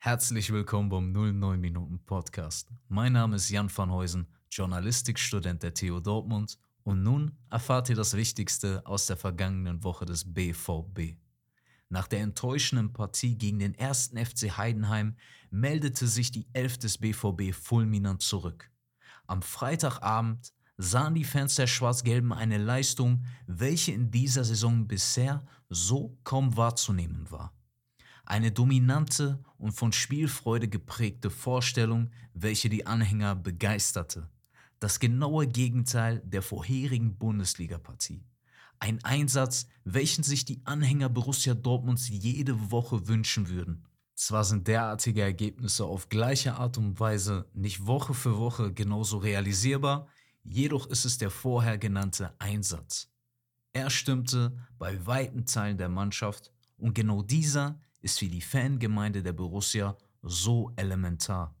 Herzlich willkommen beim 09 Minuten Podcast. Mein Name ist Jan van Heusen, Journalistikstudent der TU Dortmund und nun erfahrt ihr das Wichtigste aus der vergangenen Woche des BVB. Nach der enttäuschenden Partie gegen den ersten FC Heidenheim meldete sich die Elf des BVB fulminant zurück. Am Freitagabend sahen die Fans der Schwarz-Gelben eine Leistung, welche in dieser Saison bisher so kaum wahrzunehmen war. Eine dominante und von Spielfreude geprägte Vorstellung, welche die Anhänger begeisterte. Das genaue Gegenteil der vorherigen Bundesliga-Partie. Ein Einsatz, welchen sich die Anhänger Borussia Dortmunds jede Woche wünschen würden. Zwar sind derartige Ergebnisse auf gleiche Art und Weise nicht Woche für Woche genauso realisierbar, jedoch ist es der vorher genannte Einsatz. Er stimmte bei weiten Teilen der Mannschaft und genau dieser ist für die Fangemeinde der Borussia so elementar.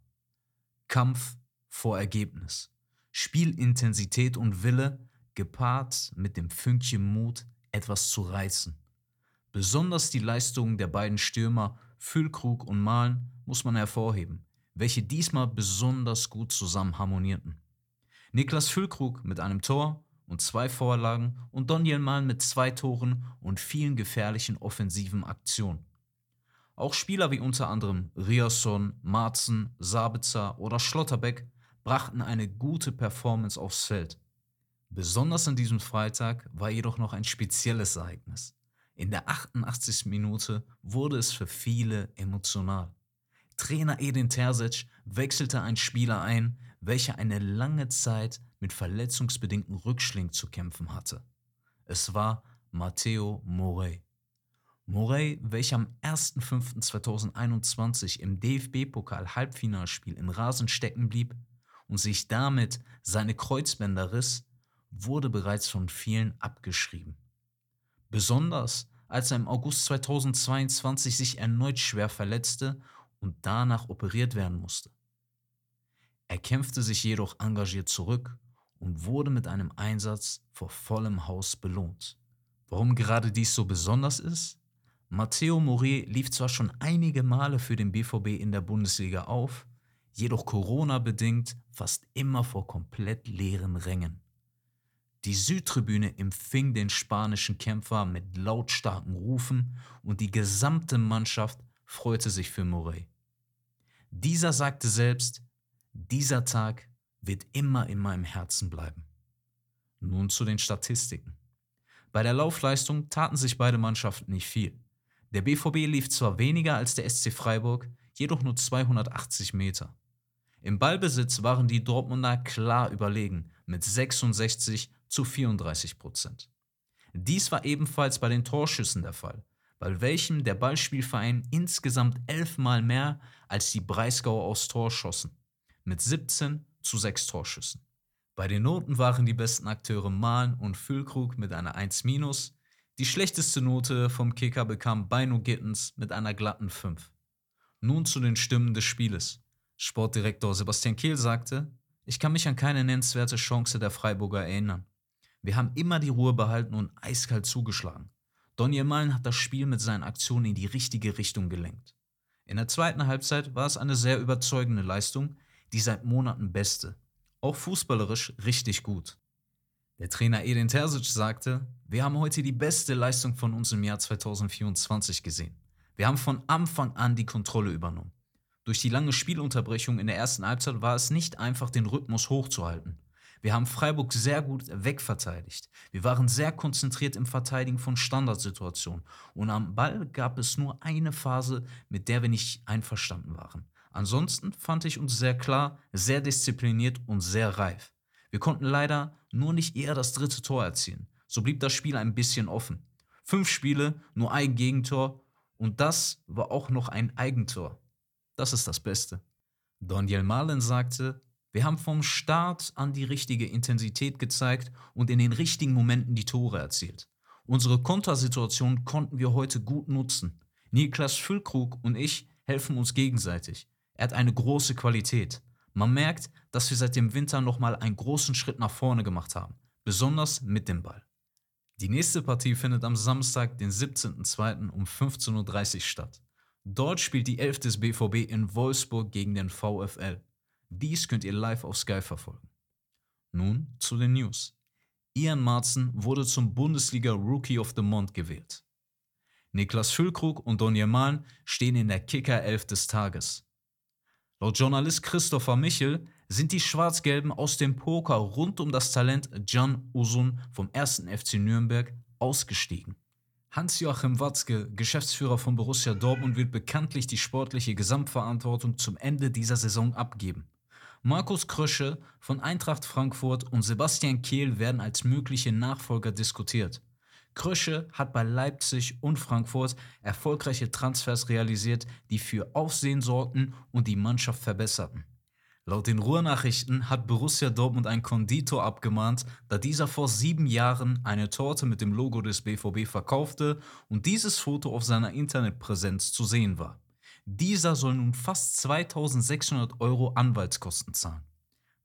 Kampf vor Ergebnis. Spielintensität und Wille gepaart mit dem Fünkchen Mut, etwas zu reißen. Besonders die Leistungen der beiden Stürmer Füllkrug und Mahlen muss man hervorheben, welche diesmal besonders gut zusammen harmonierten. Niklas Füllkrug mit einem Tor und zwei Vorlagen und Daniel Mahlen mit zwei Toren und vielen gefährlichen offensiven Aktionen. Auch Spieler wie unter anderem Riasson, Marzen, Sabitzer oder Schlotterbeck brachten eine gute Performance aufs Feld. Besonders an diesem Freitag war jedoch noch ein spezielles Ereignis. In der 88. Minute wurde es für viele emotional. Trainer Edin Terzic wechselte einen Spieler ein, welcher eine lange Zeit mit verletzungsbedingten Rückschlägen zu kämpfen hatte. Es war Matteo Morey. Morey, welcher am 1.5.2021 im DFB-Pokal-Halbfinalspiel im Rasen stecken blieb und sich damit seine Kreuzbänder riss, wurde bereits von vielen abgeschrieben. Besonders als er im August 2022 sich erneut schwer verletzte und danach operiert werden musste. Er kämpfte sich jedoch engagiert zurück und wurde mit einem Einsatz vor vollem Haus belohnt. Warum gerade dies so besonders ist? Matteo Mori lief zwar schon einige Male für den BVB in der Bundesliga auf, jedoch Corona-bedingt fast immer vor komplett leeren Rängen. Die Südtribüne empfing den spanischen Kämpfer mit lautstarken Rufen und die gesamte Mannschaft freute sich für Morey. Dieser sagte selbst, dieser Tag wird immer in meinem Herzen bleiben. Nun zu den Statistiken. Bei der Laufleistung taten sich beide Mannschaften nicht viel. Der BVB lief zwar weniger als der SC Freiburg, jedoch nur 280 Meter. Im Ballbesitz waren die Dortmunder klar überlegen mit 66 zu 34 Prozent. Dies war ebenfalls bei den Torschüssen der Fall, bei welchem der Ballspielverein insgesamt elfmal mehr als die Breisgauer aufs Tor schossen, mit 17 zu 6 Torschüssen. Bei den Noten waren die besten Akteure Mahn und Füllkrug mit einer 1 die schlechteste Note vom Kicker bekam Beino Gittens mit einer glatten 5. Nun zu den Stimmen des Spieles. Sportdirektor Sebastian Kehl sagte, ich kann mich an keine nennenswerte Chance der Freiburger erinnern. Wir haben immer die Ruhe behalten und eiskalt zugeschlagen. Daniel Malen hat das Spiel mit seinen Aktionen in die richtige Richtung gelenkt. In der zweiten Halbzeit war es eine sehr überzeugende Leistung, die seit Monaten beste. Auch fußballerisch richtig gut. Der Trainer Edin Terzic sagte, wir haben heute die beste Leistung von uns im Jahr 2024 gesehen. Wir haben von Anfang an die Kontrolle übernommen. Durch die lange Spielunterbrechung in der ersten Halbzeit war es nicht einfach, den Rhythmus hochzuhalten. Wir haben Freiburg sehr gut wegverteidigt. Wir waren sehr konzentriert im Verteidigen von Standardsituationen. Und am Ball gab es nur eine Phase, mit der wir nicht einverstanden waren. Ansonsten fand ich uns sehr klar, sehr diszipliniert und sehr reif. Wir konnten leider nur nicht eher das dritte Tor erzielen. So blieb das Spiel ein bisschen offen. Fünf Spiele, nur ein Gegentor und das war auch noch ein Eigentor. Das ist das Beste. Daniel Malen sagte, wir haben vom Start an die richtige Intensität gezeigt und in den richtigen Momenten die Tore erzielt. Unsere Kontersituation konnten wir heute gut nutzen. Niklas Füllkrug und ich helfen uns gegenseitig. Er hat eine große Qualität. Man merkt, dass wir seit dem Winter nochmal einen großen Schritt nach vorne gemacht haben, besonders mit dem Ball. Die nächste Partie findet am Samstag, den 17.02. um 15.30 Uhr statt. Dort spielt die Elf des BVB in Wolfsburg gegen den VfL. Dies könnt ihr live auf Sky verfolgen. Nun zu den News. Ian Marzen wurde zum Bundesliga Rookie of the Month gewählt. Niklas Füllkrug und Donny Malen stehen in der Kicker 11 des Tages. Laut Journalist Christopher Michel sind die Schwarz-Gelben aus dem Poker rund um das Talent Can Usun vom 1. FC Nürnberg ausgestiegen. Hans-Joachim Watzke, Geschäftsführer von Borussia Dortmund, wird bekanntlich die sportliche Gesamtverantwortung zum Ende dieser Saison abgeben. Markus Krösche von Eintracht Frankfurt und Sebastian Kehl werden als mögliche Nachfolger diskutiert. Krösche hat bei Leipzig und Frankfurt erfolgreiche Transfers realisiert, die für Aufsehen sorgten und die Mannschaft verbesserten. Laut den Ruhrnachrichten hat Borussia Dortmund ein Konditor abgemahnt, da dieser vor sieben Jahren eine Torte mit dem Logo des BVB verkaufte und dieses Foto auf seiner Internetpräsenz zu sehen war. Dieser soll nun fast 2600 Euro Anwaltskosten zahlen.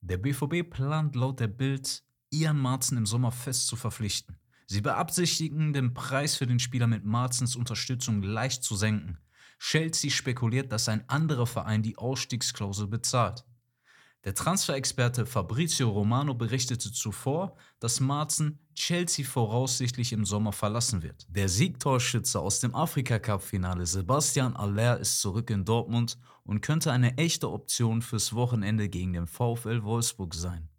Der BVB plant laut der Bild, Ian Marzen im Sommer fest zu verpflichten. Sie beabsichtigen, den Preis für den Spieler mit Marzens Unterstützung leicht zu senken. Chelsea spekuliert, dass ein anderer Verein die Ausstiegsklausel bezahlt. Der Transferexperte Fabrizio Romano berichtete zuvor, dass Marzen Chelsea voraussichtlich im Sommer verlassen wird. Der Siegtorschütze aus dem Afrika-Cup-Finale Sebastian Aller ist zurück in Dortmund und könnte eine echte Option fürs Wochenende gegen den VfL Wolfsburg sein.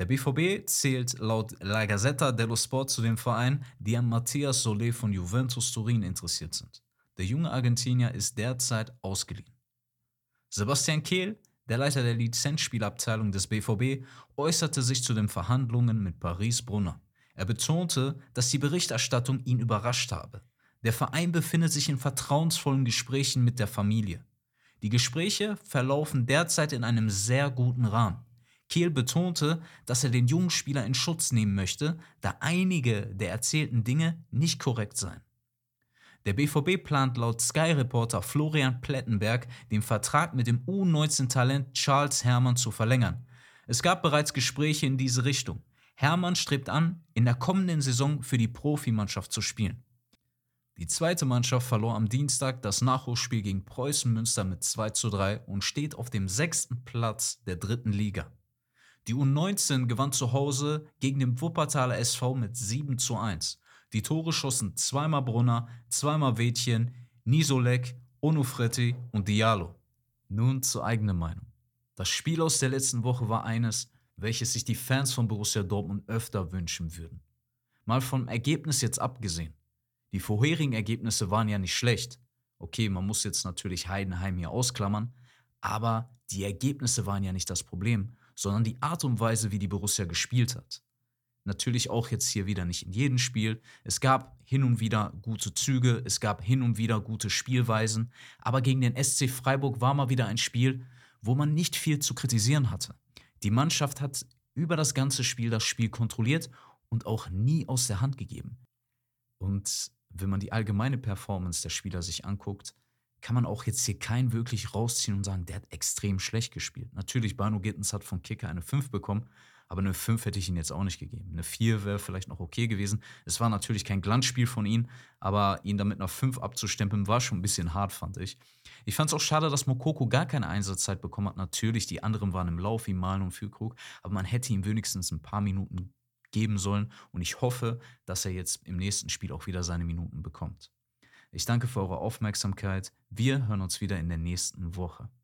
Der BVB zählt laut La Gazzetta dello Sport zu den Vereinen, die an Matthias Solé von Juventus Turin interessiert sind. Der junge Argentinier ist derzeit ausgeliehen. Sebastian Kehl der Leiter der Lizenzspielabteilung des BVB äußerte sich zu den Verhandlungen mit Paris Brunner. Er betonte, dass die Berichterstattung ihn überrascht habe. Der Verein befindet sich in vertrauensvollen Gesprächen mit der Familie. Die Gespräche verlaufen derzeit in einem sehr guten Rahmen. Kehl betonte, dass er den jungen Spieler in Schutz nehmen möchte, da einige der erzählten Dinge nicht korrekt seien. Der BVB plant laut Sky-Reporter Florian Plettenberg, den Vertrag mit dem U19-Talent Charles Hermann zu verlängern. Es gab bereits Gespräche in diese Richtung. Hermann strebt an, in der kommenden Saison für die Profimannschaft zu spielen. Die zweite Mannschaft verlor am Dienstag das Nachholspiel gegen Preußen Münster mit 2 zu 3 und steht auf dem sechsten Platz der dritten Liga. Die U19 gewann zu Hause gegen den Wuppertaler SV mit 7 zu 1. Die Tore schossen zweimal Brunner, zweimal Wädchen, Nisolek, Onufreti und Diallo. Nun zur eigenen Meinung. Das Spiel aus der letzten Woche war eines, welches sich die Fans von Borussia Dortmund öfter wünschen würden. Mal vom Ergebnis jetzt abgesehen. Die vorherigen Ergebnisse waren ja nicht schlecht. Okay, man muss jetzt natürlich Heidenheim hier ausklammern, aber die Ergebnisse waren ja nicht das Problem, sondern die Art und Weise, wie die Borussia gespielt hat. Natürlich auch jetzt hier wieder nicht in jedem Spiel. Es gab hin und wieder gute Züge, es gab hin und wieder gute Spielweisen, aber gegen den SC Freiburg war mal wieder ein Spiel, wo man nicht viel zu kritisieren hatte. Die Mannschaft hat über das ganze Spiel das Spiel kontrolliert und auch nie aus der Hand gegeben. Und wenn man die allgemeine Performance der Spieler sich anguckt, kann man auch jetzt hier keinen wirklich rausziehen und sagen, der hat extrem schlecht gespielt. Natürlich, Banu Gittens hat vom Kicker eine 5 bekommen, aber eine 5 hätte ich ihm jetzt auch nicht gegeben. Eine 4 wäre vielleicht noch okay gewesen. Es war natürlich kein Glanzspiel von ihm, aber ihn damit einer 5 abzustempeln, war schon ein bisschen hart, fand ich. Ich fand es auch schade, dass Mokoko gar keine Einsatzzeit bekommen hat. Natürlich, die anderen waren im Lauf, wie Malen und Füllkrug, aber man hätte ihm wenigstens ein paar Minuten geben sollen und ich hoffe, dass er jetzt im nächsten Spiel auch wieder seine Minuten bekommt. Ich danke für eure Aufmerksamkeit. Wir hören uns wieder in der nächsten Woche.